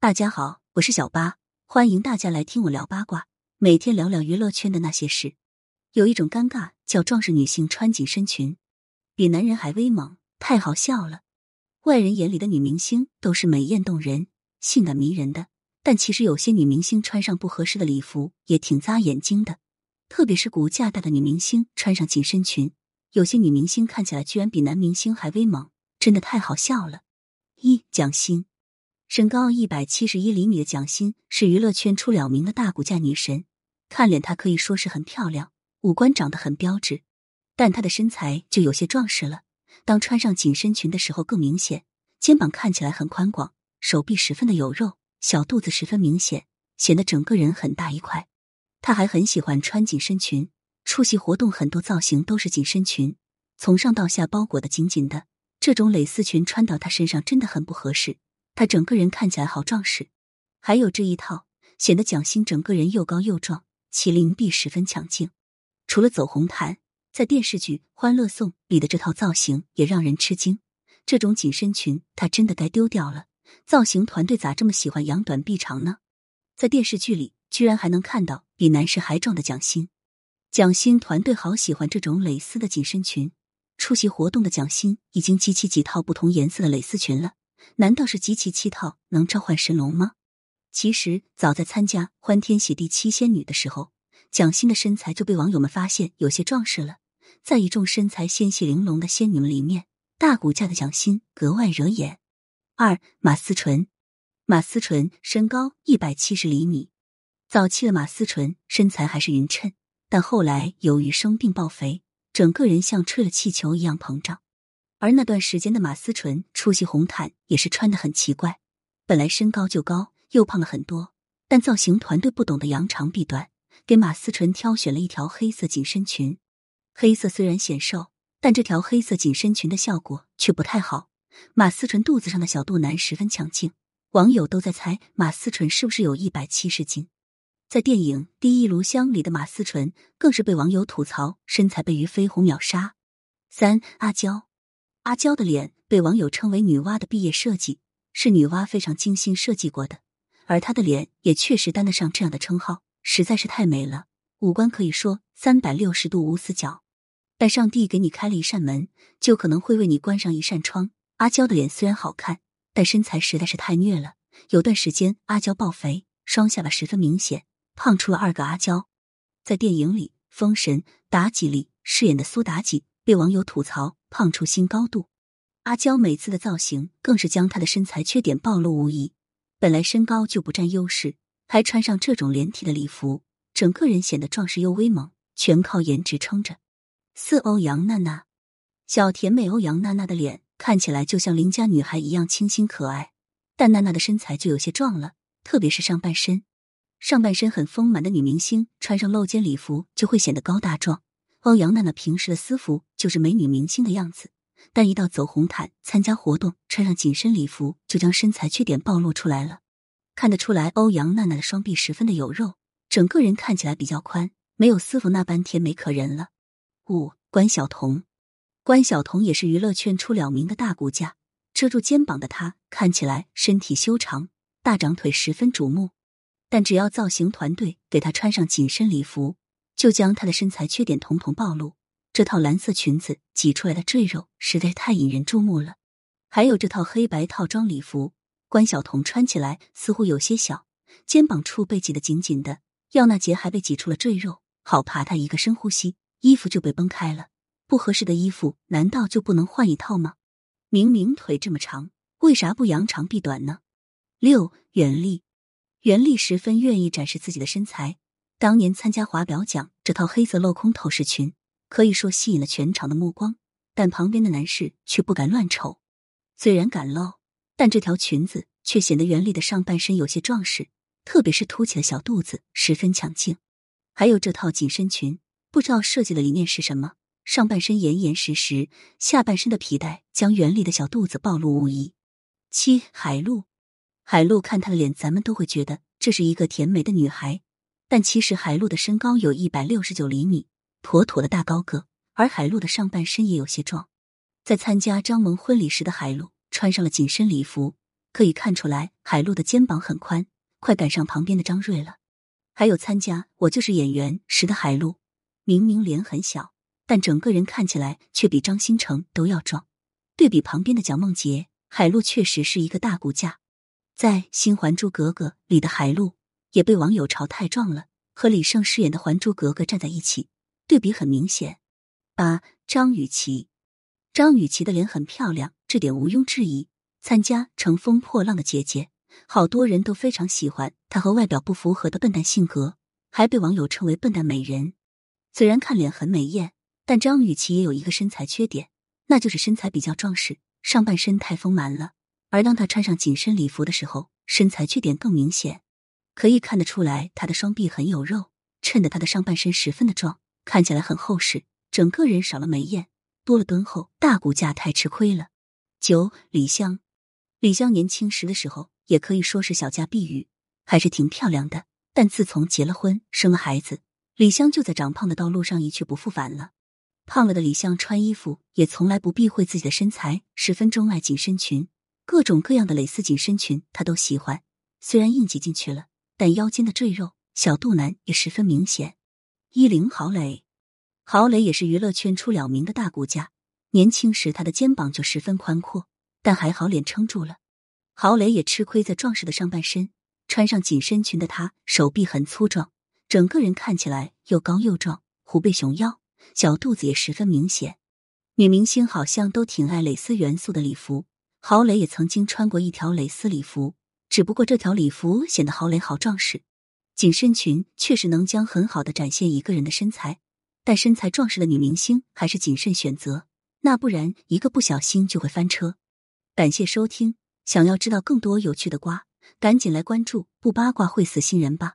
大家好，我是小八，欢迎大家来听我聊八卦，每天聊聊娱乐圈的那些事。有一种尴尬叫壮实女性穿紧身裙，比男人还威猛，太好笑了。外人眼里的女明星都是美艳动人、性感迷人的，但其实有些女明星穿上不合适的礼服也挺扎眼睛的。特别是骨架大的女明星穿上紧身裙，有些女明星看起来居然比男明星还威猛，真的太好笑了。一蒋欣。身高一百七十一厘米的蒋欣是娱乐圈出了名的大骨架女神，看脸她可以说是很漂亮，五官长得很标致，但她的身材就有些壮实了。当穿上紧身裙的时候更明显，肩膀看起来很宽广，手臂十分的有肉，小肚子十分明显，显得整个人很大一块。她还很喜欢穿紧身裙，出席活动很多造型都是紧身裙，从上到下包裹的紧紧的，这种蕾丝裙穿到她身上真的很不合适。她整个人看起来好壮实，还有这一套显得蒋欣整个人又高又壮，麒麟臂十分强劲。除了走红毯，在电视剧《欢乐颂》里的这套造型也让人吃惊。这种紧身裙，他真的该丢掉了。造型团队咋这么喜欢扬短避长呢？在电视剧里，居然还能看到比男士还壮的蒋欣。蒋欣团队好喜欢这种蕾丝的紧身裙。出席活动的蒋欣已经集齐几套不同颜色的蕾丝裙了。难道是集齐七套能召唤神龙吗？其实早在参加《欢天喜地七仙女》的时候，蒋欣的身材就被网友们发现有些壮实了。在一众身材纤细玲珑的仙女们里面，大骨架的蒋欣格外惹眼。二马思纯，马思纯身高一百七十厘米，早期的马思纯身材还是匀称，但后来由于生病爆肥，整个人像吹了气球一样膨胀。而那段时间的马思纯出席红毯也是穿的很奇怪，本来身高就高，又胖了很多，但造型团队不懂得扬长避短，给马思纯挑选了一条黑色紧身裙。黑色虽然显瘦，但这条黑色紧身裙的效果却不太好。马思纯肚子上的小肚腩十分强劲，网友都在猜马思纯是不是有一百七十斤。在电影《第一炉香》里的马思纯更是被网友吐槽身材被于飞鸿秒杀。三阿娇。阿娇的脸被网友称为“女娲的毕业设计”，是女娲非常精心设计过的。而她的脸也确实担得上这样的称号，实在是太美了，五官可以说三百六十度无死角。但上帝给你开了一扇门，就可能会为你关上一扇窗。阿娇的脸虽然好看，但身材实在是太虐了。有段时间，阿娇爆肥，双下巴十分明显，胖出了二个阿娇。在电影里，《封神》妲己里饰演的苏妲己。被网友吐槽胖出新高度，阿娇每次的造型更是将她的身材缺点暴露无遗。本来身高就不占优势，还穿上这种连体的礼服，整个人显得壮实又威猛，全靠颜值撑着。四欧阳娜娜，小甜美欧阳娜娜的脸看起来就像邻家女孩一样清新可爱，但娜娜的身材就有些壮了，特别是上半身，上半身很丰满的女明星穿上露肩礼服就会显得高大壮。欧阳娜娜平时的私服就是美女明星的样子，但一到走红毯、参加活动，穿上紧身礼服，就将身材缺点暴露出来了。看得出来，欧阳娜娜的双臂十分的有肉，整个人看起来比较宽，没有私服那般甜美可人了。五关晓彤，关晓彤也是娱乐圈出了名的大骨架，遮住肩膀的她看起来身体修长，大长腿十分瞩目，但只要造型团队给她穿上紧身礼服。就将她的身材缺点统统暴露。这套蓝色裙子挤出来的赘肉实在太引人注目了。还有这套黑白套装礼服，关晓彤穿起来似乎有些小，肩膀处被挤得紧紧的，要那节还被挤出了赘肉，好怕她一个深呼吸，衣服就被崩开了。不合适的衣服难道就不能换一套吗？明明腿这么长，为啥不扬长避短呢？六袁丽，袁丽十分愿意展示自己的身材。当年参加华表奖，这套黑色镂空透视裙可以说吸引了全场的目光，但旁边的男士却不敢乱瞅。虽然敢露，但这条裙子却显得袁丽的上半身有些壮实，特别是凸起的小肚子十分抢镜。还有这套紧身裙，不知道设计的理念是什么，上半身严严实实，下半身的皮带将袁丽的小肚子暴露无遗。七海陆，海陆看她的脸，咱们都会觉得这是一个甜美的女孩。但其实海陆的身高有一百六十九厘米，妥妥的大高个，而海陆的上半身也有些壮。在参加张萌婚礼时的海陆穿上了紧身礼服，可以看出来海陆的肩膀很宽，快赶上旁边的张瑞了。还有参加《我就是演员》时的海陆，明明脸很小，但整个人看起来却比张新成都要壮。对比旁边的蒋梦婕，海陆确实是一个大骨架。在《新还珠格格》里的海陆也被网友嘲太壮了，和李晟饰演的《还珠格格》站在一起，对比很明显。八张雨绮，张雨绮的脸很漂亮，这点毋庸置疑。参加《乘风破浪的姐姐》，好多人都非常喜欢她和外表不符合的笨蛋性格，还被网友称为“笨蛋美人”。虽然看脸很美艳，但张雨绮也有一个身材缺点，那就是身材比较壮实，上半身太丰满了。而当她穿上紧身礼服的时候，身材缺点更明显，可以看得出来她的双臂很有肉，衬得她的上半身十分的壮，看起来很厚实。整个人少了眉眼，多了敦厚，大骨架太吃亏了。九李湘，李湘年轻时的时候也可以说是小家碧玉，还是挺漂亮的。但自从结了婚，生了孩子，李湘就在长胖的道路上一去不复返了。胖了的李湘穿衣服也从来不避讳自己的身材，十分钟爱紧身裙，各种各样的蕾丝紧身裙她都喜欢。虽然硬挤进去了，但腰间的赘肉、小肚腩也十分明显。一零郝蕾。郝蕾也是娱乐圈出了名的大骨架，年轻时她的肩膀就十分宽阔，但还好脸撑住了。郝蕾也吃亏在壮实的上半身，穿上紧身裙的她手臂很粗壮，整个人看起来又高又壮，虎背熊腰，小肚子也十分明显。女明星好像都挺爱蕾丝元素的礼服，郝蕾也曾经穿过一条蕾丝礼服，只不过这条礼服显得郝蕾好壮实，紧身裙确实能将很好的展现一个人的身材。但身材壮实的女明星还是谨慎选择，那不然一个不小心就会翻车。感谢收听，想要知道更多有趣的瓜，赶紧来关注，不八卦会死新人吧。